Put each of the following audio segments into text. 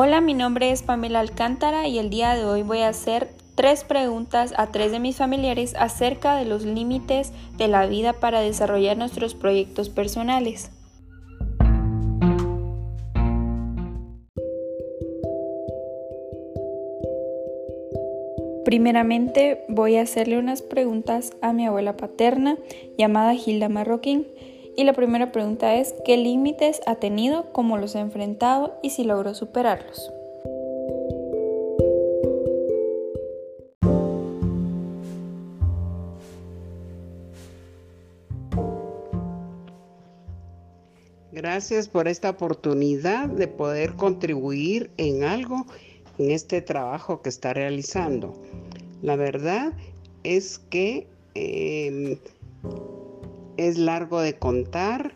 Hola, mi nombre es Pamela Alcántara y el día de hoy voy a hacer tres preguntas a tres de mis familiares acerca de los límites de la vida para desarrollar nuestros proyectos personales. Primeramente voy a hacerle unas preguntas a mi abuela paterna llamada Hilda Marroquín y la primera pregunta es, ¿qué límites ha tenido, cómo los ha enfrentado y si logró superarlos? Gracias por esta oportunidad de poder contribuir en algo en este trabajo que está realizando. La verdad es que em, es largo de contar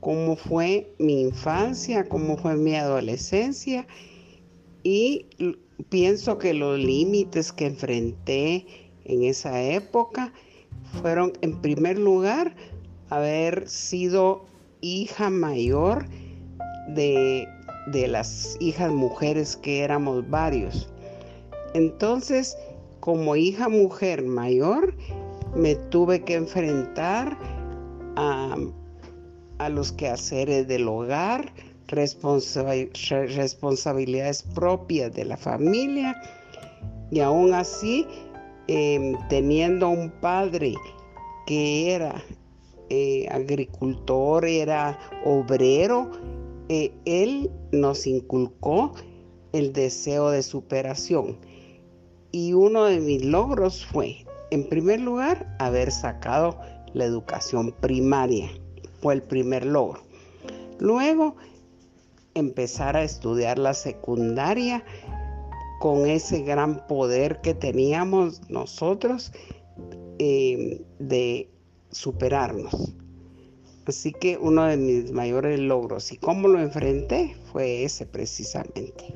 cómo fue mi infancia, cómo fue mi adolescencia y pienso que los límites que enfrenté en esa época fueron en primer lugar haber sido hija mayor de, de las hijas mujeres que éramos varios. Entonces, como hija mujer mayor, me tuve que enfrentar a, los quehaceres del hogar, responsabilidades propias de la familia y aún así em, teniendo un padre que era eh, agricultor, era obrero, eh, él nos inculcó el deseo de superación. Y uno de mis logros fue, en primer lugar, haber sacado la educación primaria. Fue el primer logro. Luego, empezar a estudiar la secundaria con ese gran poder que teníamos nosotros eh, de superarnos. Así que uno de mis mayores logros y cómo lo enfrenté fue ese precisamente.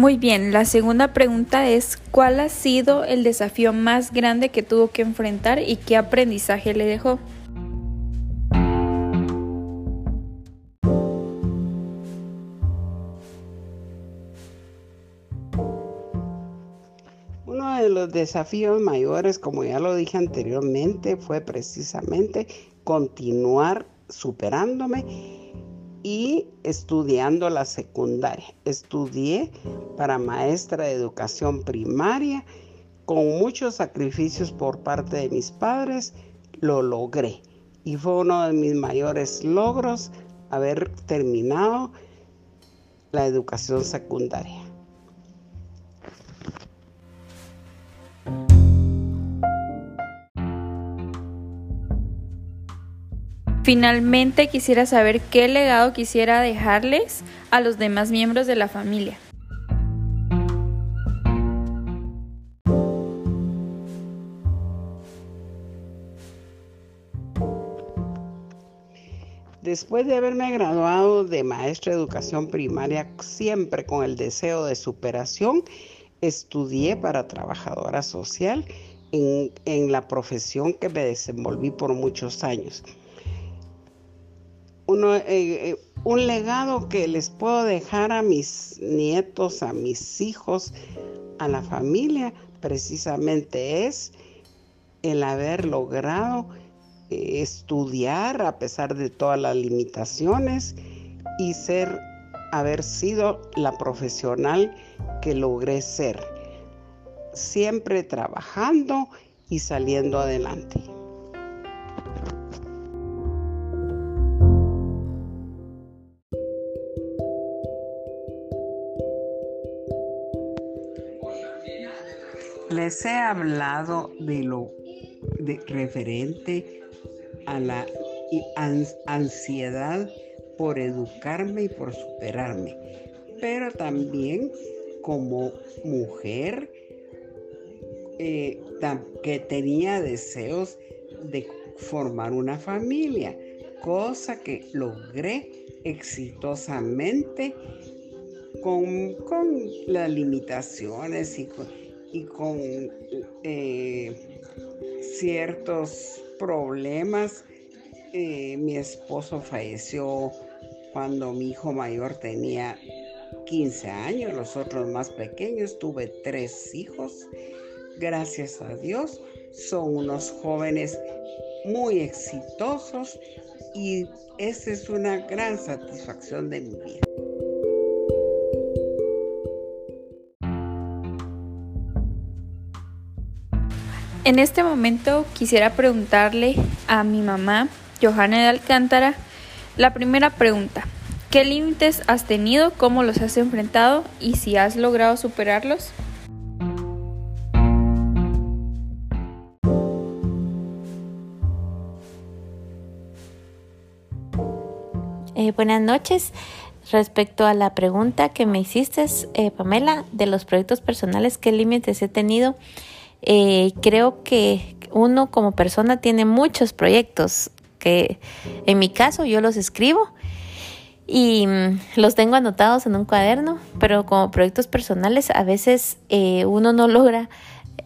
Muy bien, la segunda pregunta es, ¿cuál ha sido el desafío más grande que tuvo que enfrentar y qué aprendizaje le dejó? Uno de los desafíos mayores, como ya lo dije anteriormente, fue precisamente continuar superándome y estudiando la secundaria. Estudié para maestra de educación primaria. Con muchos sacrificios por parte de mis padres, lo logré. Y fue uno de mis mayores logros haber terminado la educación secundaria. Finalmente quisiera saber qué legado quisiera dejarles a los demás miembros de la familia. Después de haberme graduado de maestra de educación primaria, siempre con el deseo de superación, estudié para trabajadora social en, la profesión que me desenvolví por muchos años. Eh, eh, un legado que les puedo dejar a mis nietos, a mis hijos, a la familia, precisamente es el haber logrado eh, estudiar a pesar de todas las limitaciones y ser, haber sido la profesional que logré ser, siempre trabajando y saliendo adelante. Les he hablado de lo referente a la ansiedad por educarme y por superarme, pero también como mujer eh, que tenía deseos de formar una familia, cosa que logré exitosamente con, con las limitaciones y con, y con eh, ciertos problemas. Eh, mi esposo falleció cuando mi hijo mayor tenía 15 años, los otros más pequeños, tuve tres hijos. Gracias a Dios, son unos jóvenes muy exitosos y esa es una gran satisfacción de mi vida. En este momento quisiera preguntarle a mi mamá, Johanna de Alcántara, la primera pregunta. ¿Qué límites has tenido? ¿Cómo los has enfrentado? ¿Y si has logrado superarlos? Eh, buenas noches. Respecto a la pregunta que me hiciste, eh, Pamela, de los proyectos personales, ¿qué límites he tenido? Eh, creo que uno como persona tiene muchos proyectos que en mi caso yo los escribo y mm, los tengo anotados en un cuaderno, pero como proyectos personales a veces eh, uno no logra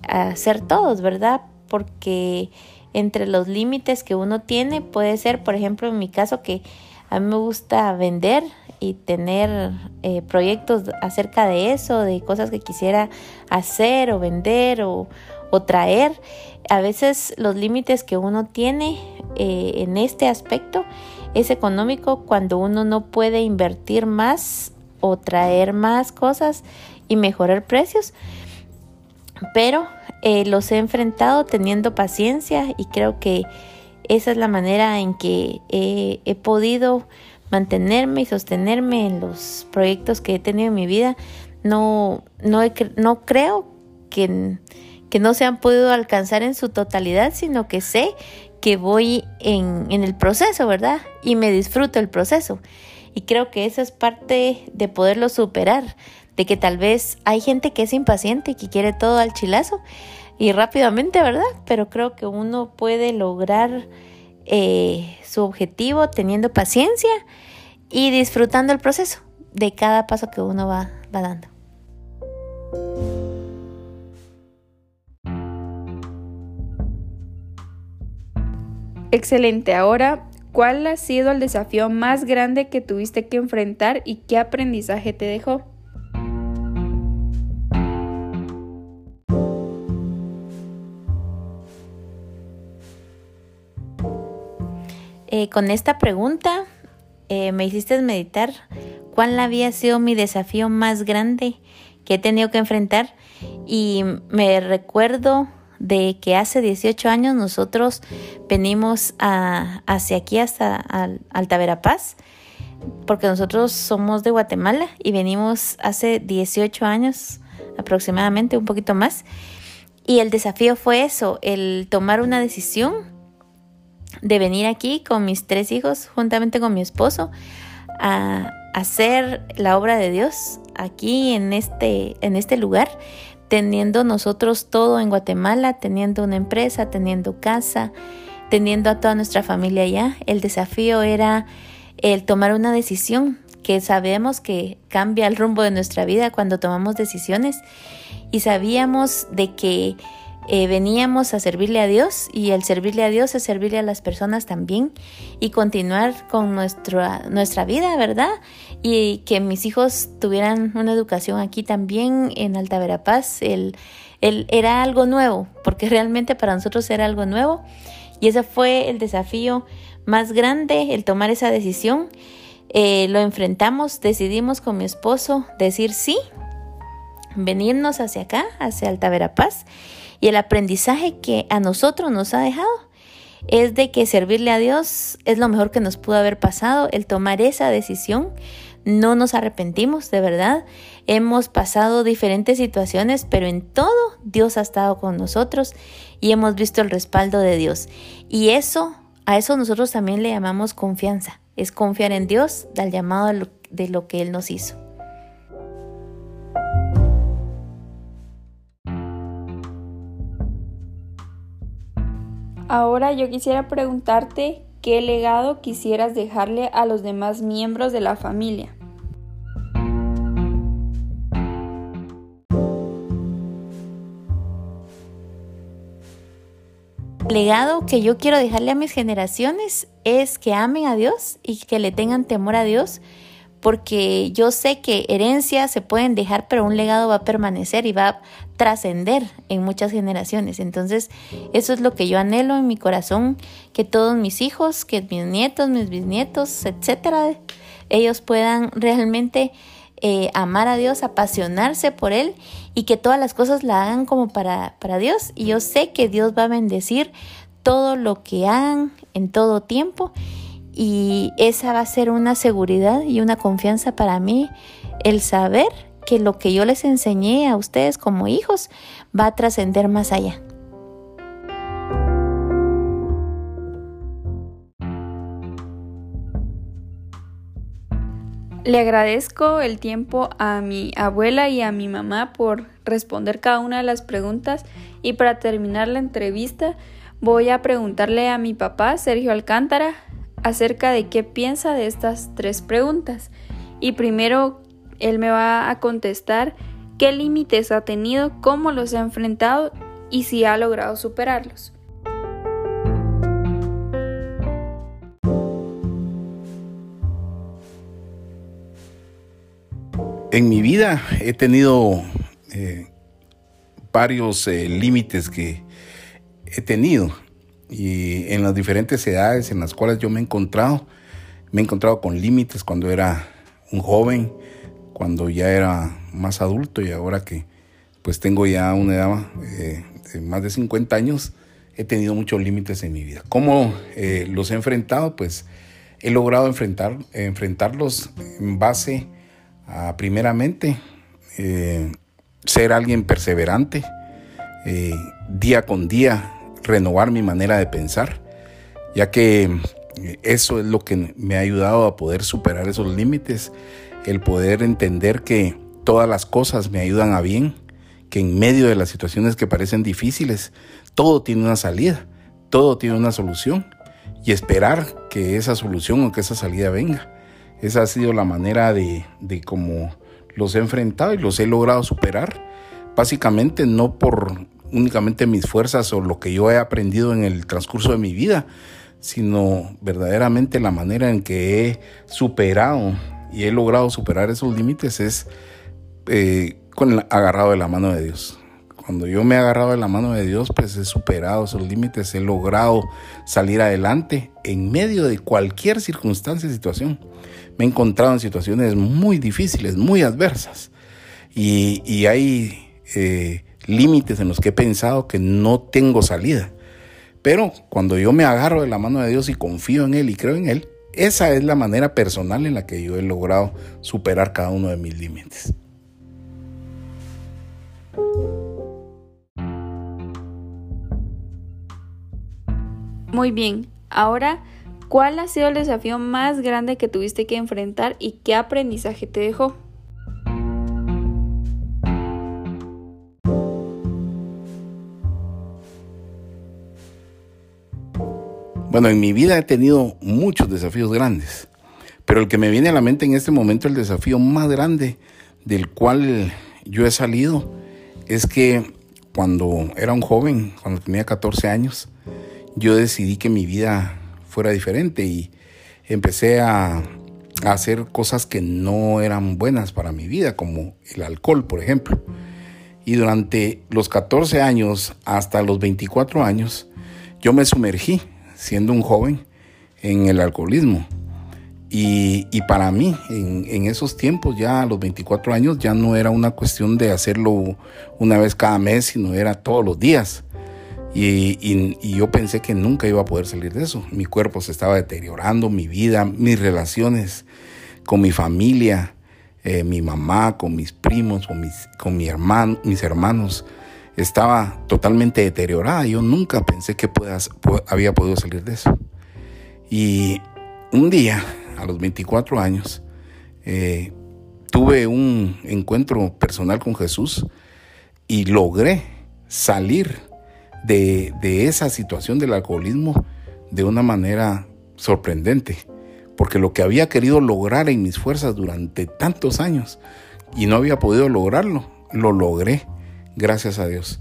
hacer todos, ¿verdad? Porque entre los límites que uno tiene puede ser, por ejemplo, en mi caso que a mí me gusta vender y tener eh, proyectos acerca de eso, de cosas que quisiera hacer o vender o, traer. A veces los límites que uno tiene eh, en este aspecto es económico cuando uno no puede invertir más o traer más cosas y mejorar precios. Pero eh, los he enfrentado teniendo paciencia y creo que esa es la manera en que he, podido mantenerme y sostenerme en los proyectos que he tenido en mi vida. No, no, no creo que, que no se han podido alcanzar en su totalidad, sino que sé que voy en, en el proceso, ¿verdad? Y me disfruto el proceso. Y creo que esa es parte de poderlo superar, de que tal vez hay gente que es impaciente y que quiere todo al chilazo y rápidamente, ¿verdad? Pero creo que uno puede lograr eh, su objetivo teniendo paciencia y disfrutando el proceso de cada paso que uno va, va dando. Excelente. Ahora, ¿cuál ha sido el desafío más grande que tuviste que enfrentar y qué aprendizaje te dejó? Eh, con esta pregunta eh, me hiciste meditar cuál había sido mi desafío más grande que he tenido que enfrentar y me recuerdo de que hace 18 años nosotros venimos hacia aquí hasta Alta Verapaz, porque nosotros somos de Guatemala y venimos hace 18 años aproximadamente, un poquito más. Y el desafío fue eso, el tomar una decisión de venir aquí con mis tres hijos, juntamente con mi esposo, a hacer la obra de Dios aquí en este, en este lugar, teniendo nosotros todo en Guatemala, teniendo una empresa, teniendo casa, teniendo a toda nuestra familia allá. El desafío era el tomar una decisión que sabemos que cambia el rumbo de nuestra vida cuando tomamos decisiones y sabíamos de que eh, veníamos a servirle a Dios y el servirle a Dios es servirle a las personas también y continuar con nuestra, nuestra vida, ¿verdad? Y que mis hijos tuvieran una educación aquí también en Alta Verapaz. El, el, era algo nuevo, porque realmente para nosotros era algo nuevo y ese fue el desafío más grande, el tomar esa decisión. Eh, lo enfrentamos, decidimos con mi esposo decir sí, venirnos hacia acá, hacia Alta Verapaz y el aprendizaje que a nosotros nos ha dejado es de que servirle a Dios es lo mejor que nos pudo haber pasado, el tomar esa decisión. No nos arrepentimos, de verdad. Hemos pasado diferentes situaciones, pero en todo Dios ha estado con nosotros y hemos visto el respaldo de Dios. Y eso, a eso nosotros también le llamamos confianza. Es confiar en Dios, del llamado de lo que Él nos hizo. Ahora yo quisiera preguntarte qué legado quisieras dejarle a los demás miembros de la familia. legado que yo quiero dejarle a mis generaciones es que amen a Dios y que le tengan temor a Dios porque yo sé que herencias se pueden dejar, pero un legado va a permanecer y va a trascender en muchas generaciones. Entonces, eso es lo que yo anhelo en mi corazón, que todos mis hijos, que mis nietos, mis bisnietos, etcétera, ellos puedan realmente eh, amar a Dios, apasionarse por Él y que todas las cosas la hagan como para, para Dios. Y yo sé que Dios va a bendecir todo lo que hagan en todo tiempo y esa va a ser una seguridad y una confianza para mí, el saber que lo que yo les enseñé a ustedes como hijos va a trascender más allá. Le agradezco el tiempo a mi abuela y a mi mamá por responder cada una de las preguntas y para terminar la entrevista voy a preguntarle a mi papá, Sergio Alcántara, acerca de qué piensa de estas tres preguntas. Y primero él me va a contestar qué límites ha tenido, cómo los ha enfrentado y si ha logrado superarlos. En mi vida he tenido eh, varios eh, límites que he tenido y en las diferentes edades en las cuales yo me he encontrado, me he encontrado con límites cuando era un joven, cuando ya era más adulto y ahora que pues tengo ya una edad eh, de más de 50 años, he tenido muchos límites en mi vida. ¿Cómo los he enfrentado? Pues he logrado enfrentar, enfrentarlos en base primeramente, eh, ser alguien perseverante, eh, día con día renovar mi manera de pensar, ya que eh, eso es lo que me ha ayudado a poder superar esos límites, el poder entender que todas las cosas me ayudan a bien, que en medio de las situaciones que parecen difíciles, todo tiene una salida, todo tiene una solución y esperar que esa solución o que esa salida venga. Esa ha sido la manera de, de cómo los he enfrentado y los he logrado superar. Básicamente no por únicamente mis fuerzas o lo que yo he aprendido en el transcurso de mi vida, sino verdaderamente la manera en que he superado y he logrado superar esos límites es eh, con el agarrado de la mano de Dios. Cuando yo me he agarrado de la mano de Dios, pues he superado esos límites, he logrado salir adelante en medio de cualquier circunstancia y situación me he encontrado en situaciones muy difíciles, muy adversas. Y, hay eh, límites en los que he pensado que no tengo salida. Pero cuando yo me agarro de la mano de Dios y confío en Él y creo en Él, esa es la manera personal en la que yo he logrado superar cada uno de mis límites. Muy bien, ahora ¿Cuál ha sido el desafío más grande que tuviste que enfrentar y qué aprendizaje te dejó? Bueno, en mi vida he tenido muchos desafíos grandes, pero el que me viene a la mente en este momento, el desafío más grande del cual yo he salido, es que cuando era un joven, cuando tenía 14 años, yo decidí que mi vida fuera diferente y empecé a, hacer cosas que no eran buenas para mi vida, como el alcohol, por ejemplo. Y durante los 14 años hasta los 24 años, yo me sumergí, siendo un joven, en el alcoholismo. Y, para mí, en, en, esos tiempos, ya a los 24 años, ya no era una cuestión de hacerlo una vez cada mes, sino era todos los días. Y, yo pensé que nunca iba a poder salir de eso. Mi cuerpo se estaba deteriorando, mi vida, mis relaciones con mi familia, eh, mi mamá, con mis primos, con mis, con mi hermano, mis hermanos, estaba totalmente deteriorada. Yo nunca pensé que había podido salir de eso. Y un día, a los 24 años, eh, tuve un encuentro personal con Jesús y logré salir de, esa situación del alcoholismo de una manera sorprendente, porque lo que había querido lograr en mis fuerzas durante tantos años y no había podido lograrlo, lo logré, gracias a Dios.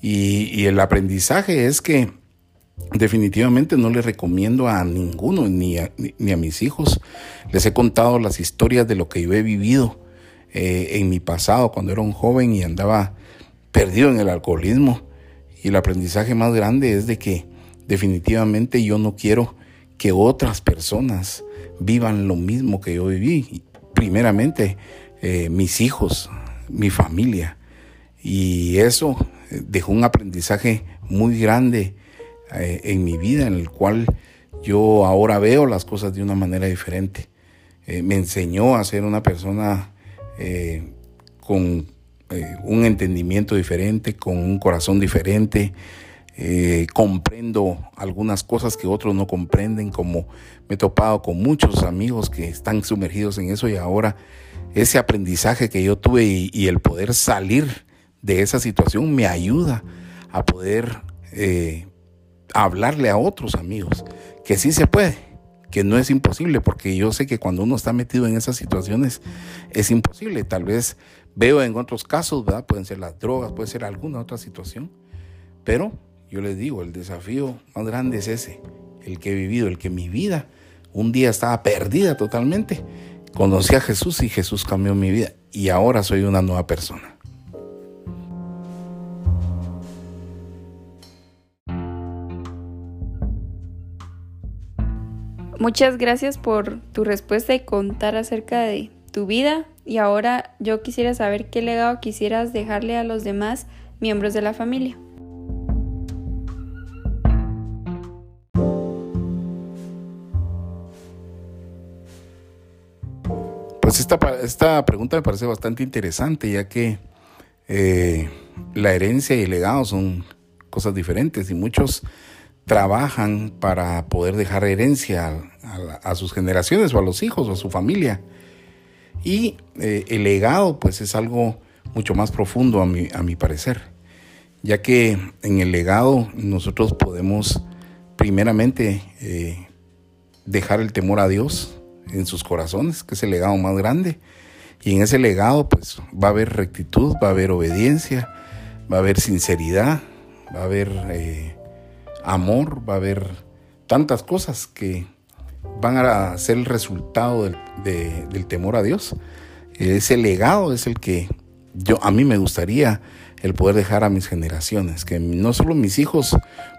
Y, el aprendizaje es que definitivamente no le recomiendo a ninguno, ni a, ni a, mis hijos. Les he contado las historias de lo que yo he vivido eh, en mi pasado cuando era un joven y andaba perdido en el alcoholismo. Y el aprendizaje más grande es de que definitivamente yo no quiero que otras personas vivan lo mismo que yo viví. Primeramente, eh, mis hijos, mi familia. Y eso eh, dejó un aprendizaje muy grande eh, en mi vida, en el cual yo ahora veo las cosas de una manera diferente. me enseñó a ser una persona con un entendimiento diferente, con un corazón diferente, eh, comprendo algunas cosas que otros no comprenden, como me he topado con muchos amigos que están sumergidos en eso y ahora ese aprendizaje que yo tuve y, el poder salir de esa situación me ayuda a poder eh, hablarle a otros amigos que sí se puede, que no es imposible, porque yo sé que cuando uno está metido en esas situaciones es imposible. Tal vez veo en otros casos. Pueden ser las drogas, puede ser alguna otra situación, pero yo les digo, el desafío más grande es ese, el que he vivido, el que mi vida un día estaba perdida totalmente. Conocí a Jesús y Jesús cambió mi vida y ahora soy una nueva persona. Muchas gracias por tu respuesta y contar acerca de tu vida. Y ahora yo quisiera saber qué legado quisieras dejarle a los demás miembros de la familia. Pues esta, esta pregunta me parece bastante interesante, ya que eh, la herencia y el legado son cosas diferentes y muchos trabajan para poder dejar herencia a, sus generaciones o a los hijos o a su familia. Y eh, el legado pues es algo mucho más profundo a mi, a mi parecer, ya que en el legado nosotros podemos primeramente eh, dejar el temor a Dios, en sus corazones, que es el legado más grande. Y en ese legado pues va a haber rectitud, va a haber obediencia, va a haber sinceridad, va a haber eh, amor, va a haber tantas cosas que van a ser el resultado del, temor a Dios. Ese legado es el que yo a mí me gustaría el poder dejar a mis generaciones, que no solo mis hijos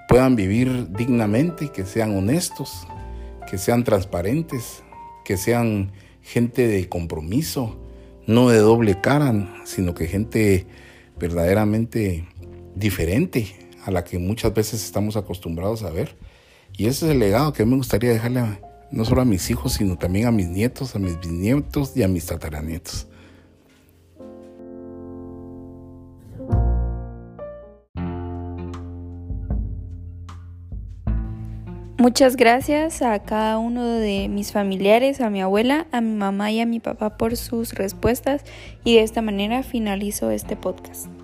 puedan vivir dignamente, que sean honestos, que sean transparentes, que sean gente de compromiso, no de doble cara, sino que gente verdaderamente diferente a la que muchas veces estamos acostumbrados a ver. Y ese es el legado que me gustaría dejarle no solo a mis hijos, sino también a mis nietos, a mis bisnietos y a mis tataranietos. Muchas gracias a cada uno de mis familiares, a mi abuela, a mi mamá y a mi papá por sus respuestas y de esta manera finalizo este podcast.